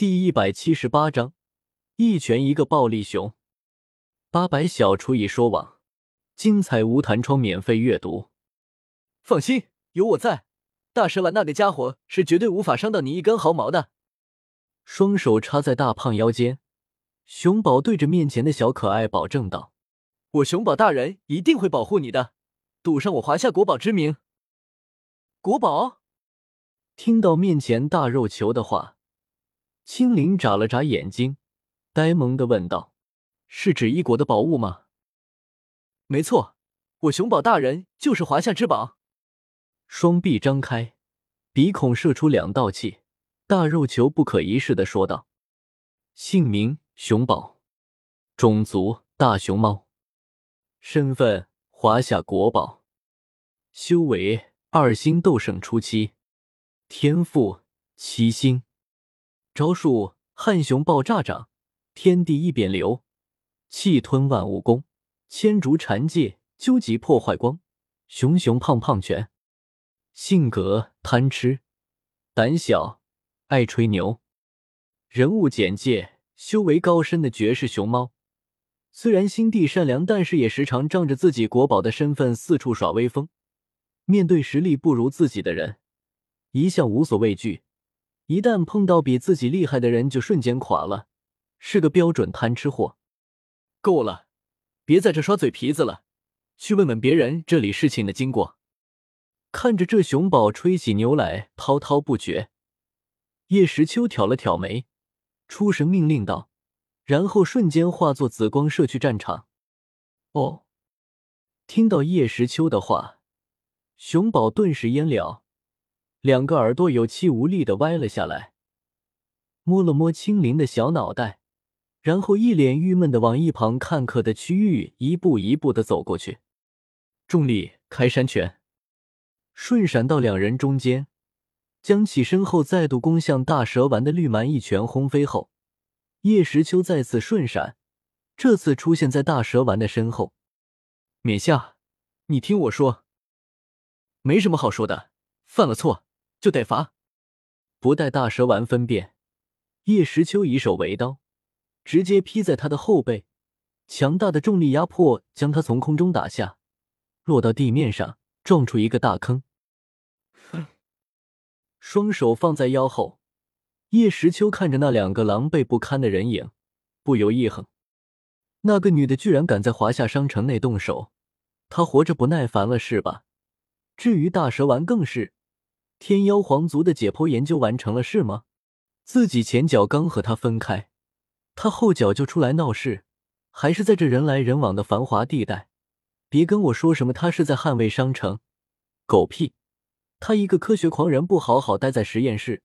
第一百七十八章，一拳一个暴力熊。八百小厨艺说网，精彩无弹窗免费阅读。放心，有我在，大蛇丸那个家伙是绝对无法伤到你一根毫毛的。双手插在大胖腰间，熊宝对着面前的小可爱保证道：“我熊宝大人一定会保护你的，赌上我华夏国宝之名。”国宝听到面前大肉球的话。青灵眨了眨眼睛，呆萌的问道：“是指一国的宝物吗？”“没错，我熊宝大人就是华夏之宝。”双臂张开，鼻孔射出两道气，大肉球不可一世的说道：“姓名：熊宝，种族：大熊猫，身份：华夏国宝，修为：二星斗圣初期，天赋：七星。”招数：汉熊爆炸掌，天地一扁流，气吞万物功，千竹缠戒，究极破坏光，熊熊胖胖拳。性格：贪吃，胆小，爱吹牛。人物简介：修为高深的绝世熊猫，虽然心地善良，但是也时常仗着自己国宝的身份四处耍威风。面对实力不如自己的人，一向无所畏惧。一旦碰到比自己厉害的人，就瞬间垮了，是个标准贪吃货。够了，别在这耍嘴皮子了，去问问别人这里事情的经过。看着这熊宝吹起牛来滔滔不绝，叶时秋挑了挑眉，出神命令道，然后瞬间化作紫光射去战场。哦，听到叶时秋的话，熊宝顿时焉了。两个耳朵有气无力的歪了下来，摸了摸青灵的小脑袋，然后一脸郁闷的往一旁看客的区域一步一步的走过去。重力开山拳，瞬闪到两人中间，将起身后再度攻向大蛇丸的绿蛮一拳轰飞后，叶时秋再次瞬闪，这次出现在大蛇丸的身后。冕下，你听我说，没什么好说的，犯了错。就得罚，不待大蛇丸分辨，叶时秋以手为刀，直接劈在他的后背，强大的重力压迫将他从空中打下，落到地面上，撞出一个大坑。哼！双手放在腰后，叶时秋看着那两个狼狈不堪的人影，不由一横：那个女的居然敢在华夏商城内动手，她活着不耐烦了是吧？至于大蛇丸，更是。天妖皇族的解剖研究完成了是吗？自己前脚刚和他分开，他后脚就出来闹事，还是在这人来人往的繁华地带。别跟我说什么他是在捍卫商城，狗屁！他一个科学狂人，不好好待在实验室，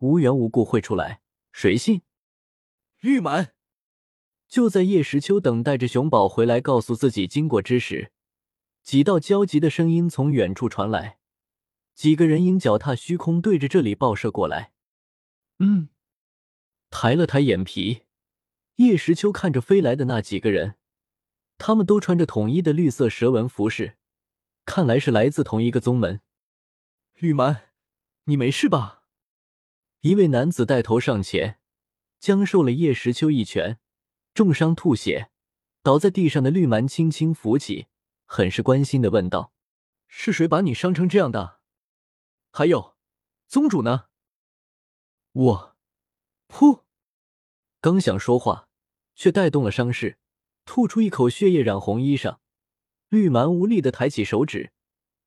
无缘无故会出来，谁信？玉满就在叶时秋等待着熊宝回来告诉自己经过之时，几道焦急的声音从远处传来。几个人影脚踏虚空，对着这里爆射过来。嗯，抬了抬眼皮，叶时秋看着飞来的那几个人，他们都穿着统一的绿色蛇纹服饰，看来是来自同一个宗门。绿蛮，你没事吧？一位男子带头上前，将受了叶时秋一拳，重伤吐血，倒在地上的绿蛮轻轻扶起，很是关心的问道：“是谁把你伤成这样的？”还有，宗主呢？我，噗！刚想说话，却带动了伤势，吐出一口血液染红衣裳。绿蛮无力的抬起手指，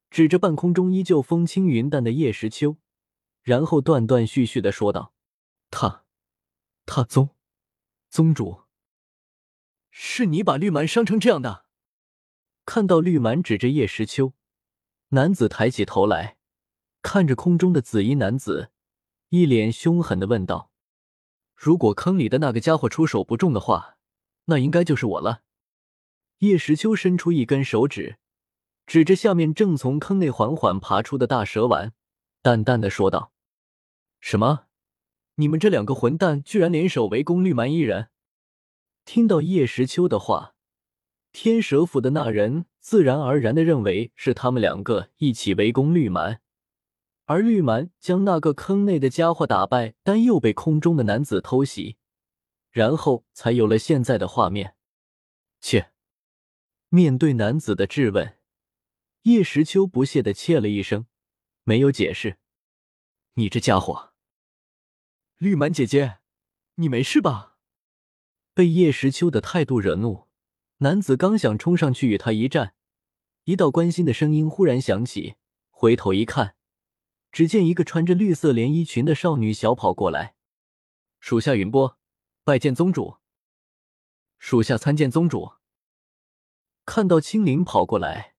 指着半空中依旧风轻云淡的叶时秋，然后断断续续的说道：“他，他宗，宗主，是你把绿蛮伤成这样的？”看到绿蛮指着叶时秋，男子抬起头来。看着空中的紫衣男子，一脸凶狠的问道：“如果坑里的那个家伙出手不重的话，那应该就是我了。”叶时秋伸出一根手指，指着下面正从坑内缓缓爬出的大蛇丸，淡淡的说道：“什么？你们这两个混蛋居然联手围攻绿蛮一人？”听到叶时秋的话，天蛇府的那人自然而然的认为是他们两个一起围攻绿蛮。而绿蛮将那个坑内的家伙打败，但又被空中的男子偷袭，然后才有了现在的画面。切！面对男子的质问，叶时秋不屑的切了一声，没有解释。你这家伙，绿蛮姐姐，你没事吧？被叶时秋的态度惹怒，男子刚想冲上去与他一战，一道关心的声音忽然响起，回头一看。只见一个穿着绿色连衣裙的少女小跑过来，属下云波拜见宗主。属下参见宗主。看到青灵跑过来，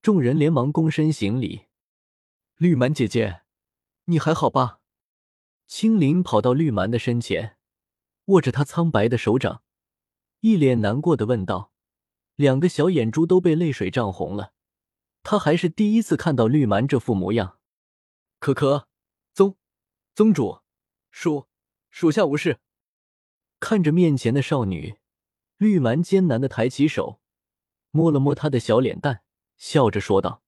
众人连忙躬身行礼。绿蛮姐姐，你还好吧？青灵跑到绿蛮的身前，握着她苍白的手掌，一脸难过的问道，两个小眼珠都被泪水涨红了。他还是第一次看到绿蛮这副模样。可可，宗宗主，属属下无事。看着面前的少女，绿蛮艰难的抬起手，摸了摸她的小脸蛋，笑着说道：“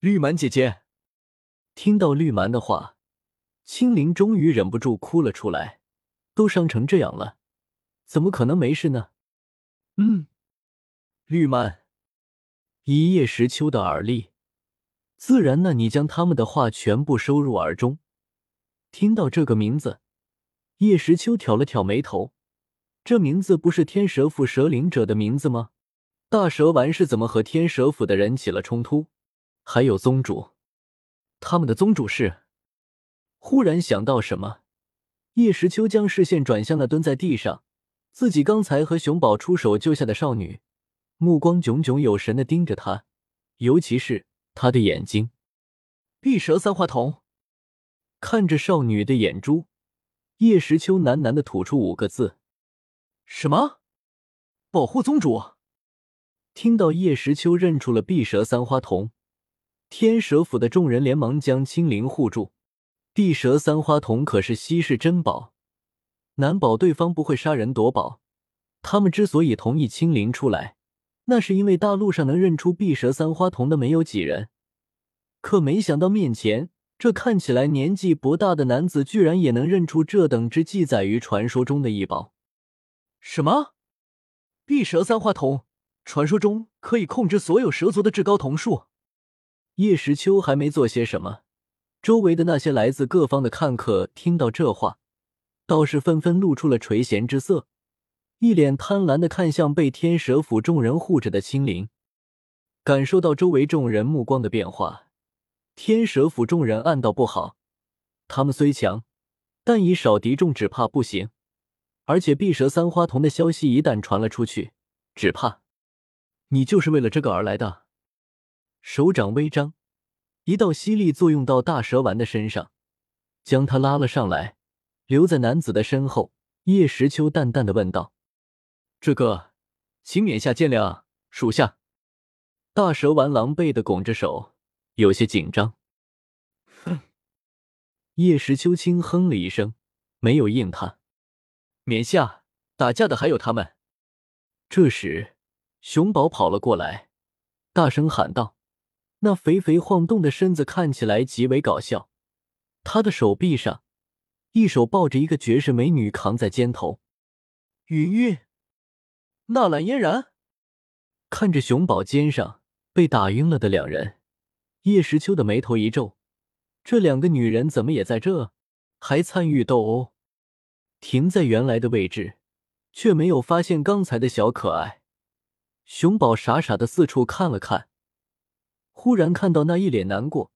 绿蛮姐姐。”听到绿蛮的话，青灵终于忍不住哭了出来。都伤成这样了，怎么可能没事呢？嗯，绿蛮，一叶时秋的耳力。自然，那你将他们的话全部收入耳中。听到这个名字，叶时秋挑了挑眉头。这名字不是天蛇府蛇灵者的名字吗？大蛇丸是怎么和天蛇府的人起了冲突？还有宗主，他们的宗主是……忽然想到什么，叶时秋将视线转向了蹲在地上，自己刚才和熊宝出手救下的少女，目光炯炯有神的盯着他，尤其是。他的眼睛，碧蛇三花瞳，看着少女的眼珠，叶时秋喃喃的吐出五个字：“什么？保护宗主。”听到叶时秋认出了碧蛇三花瞳，天蛇府的众人连忙将青灵护住。碧蛇三花瞳可是稀世珍宝，难保对方不会杀人夺宝。他们之所以同意青灵出来。那是因为大陆上能认出碧蛇三花瞳的没有几人，可没想到面前这看起来年纪不大的男子，居然也能认出这等之记载于传说中的异宝。什么？碧蛇三花瞳？传说中可以控制所有蛇族的至高瞳术？叶时秋还没做些什么，周围的那些来自各方的看客听到这话，倒是纷纷露出了垂涎之色。一脸贪婪的看向被天蛇府众人护着的青灵，感受到周围众人目光的变化，天蛇府众人暗道不好。他们虽强，但以少敌众只怕不行。而且碧蛇三花瞳的消息一旦传了出去，只怕你就是为了这个而来的。手掌微张，一道吸力作用到大蛇丸的身上，将他拉了上来，留在男子的身后。叶时秋淡淡的问道。这个，请免下见谅，属下。大蛇丸狼狈的拱着手，有些紧张。哼！叶时秋轻哼了一声，没有应他。免下，打架的还有他们。这时，熊宝跑了过来，大声喊道：“那肥肥晃动的身子看起来极为搞笑，他的手臂上，一手抱着一个绝世美女，扛在肩头。”云云。纳兰嫣然看着熊宝肩上被打晕了的两人，叶时秋的眉头一皱。这两个女人怎么也在这？还参与斗殴？停在原来的位置，却没有发现刚才的小可爱。熊宝傻傻的四处看了看，忽然看到那一脸难过、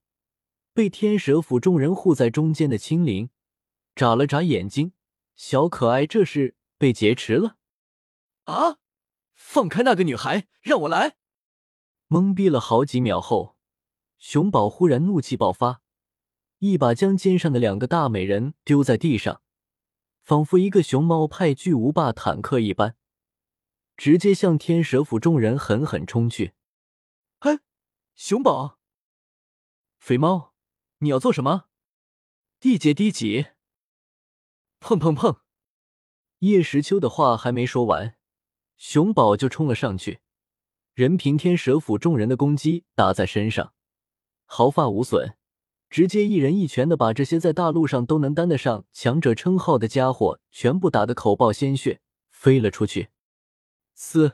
被天蛇府众人护在中间的青灵，眨了眨眼睛。小可爱这是被劫持了？啊！放开那个女孩，让我来！懵逼了好几秒后，熊宝忽然怒气爆发，一把将肩上的两个大美人丢在地上，仿佛一个熊猫派巨无霸坦克一般，直接向天蛇府众人狠狠冲去。嘿，熊宝，肥猫，你要做什么？地阶低级！砰砰砰！叶时秋的话还没说完。熊宝就冲了上去，任凭天蛇府众人的攻击打在身上，毫发无损，直接一人一拳的把这些在大陆上都能担得上强者称号的家伙全部打得口爆鲜血，飞了出去。嘶！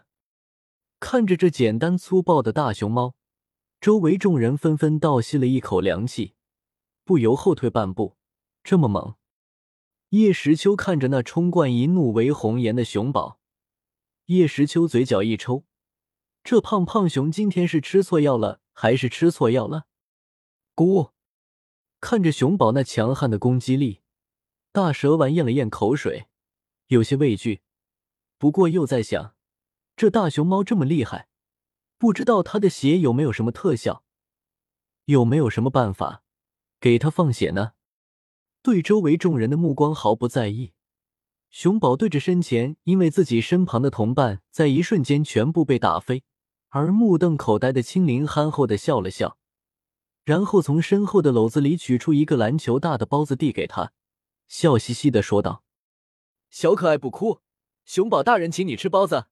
看着这简单粗暴的大熊猫，周围众人纷纷倒吸了一口凉气，不由后退半步。这么猛！叶时秋看着那冲冠一怒为红颜的熊宝，叶时秋嘴角一抽，这胖胖熊今天是吃错药了，还是吃错药了？咕！看着熊宝那强悍的攻击力，大蛇丸咽了咽口水，有些畏惧，不过又在想。这大熊猫这么厉害，不知道它的血有没有什么特效，有没有什么办法给它放血呢？对周围众人的目光毫不在意，熊宝对着身前因为自己身旁的同伴在一瞬间全部被打飞而目瞪口呆的青灵憨厚的笑了笑，然后从身后的篓子里取出一个篮球大的包子递给他，笑嘻嘻的说道：“小可爱不哭，熊宝大人请你吃包子。”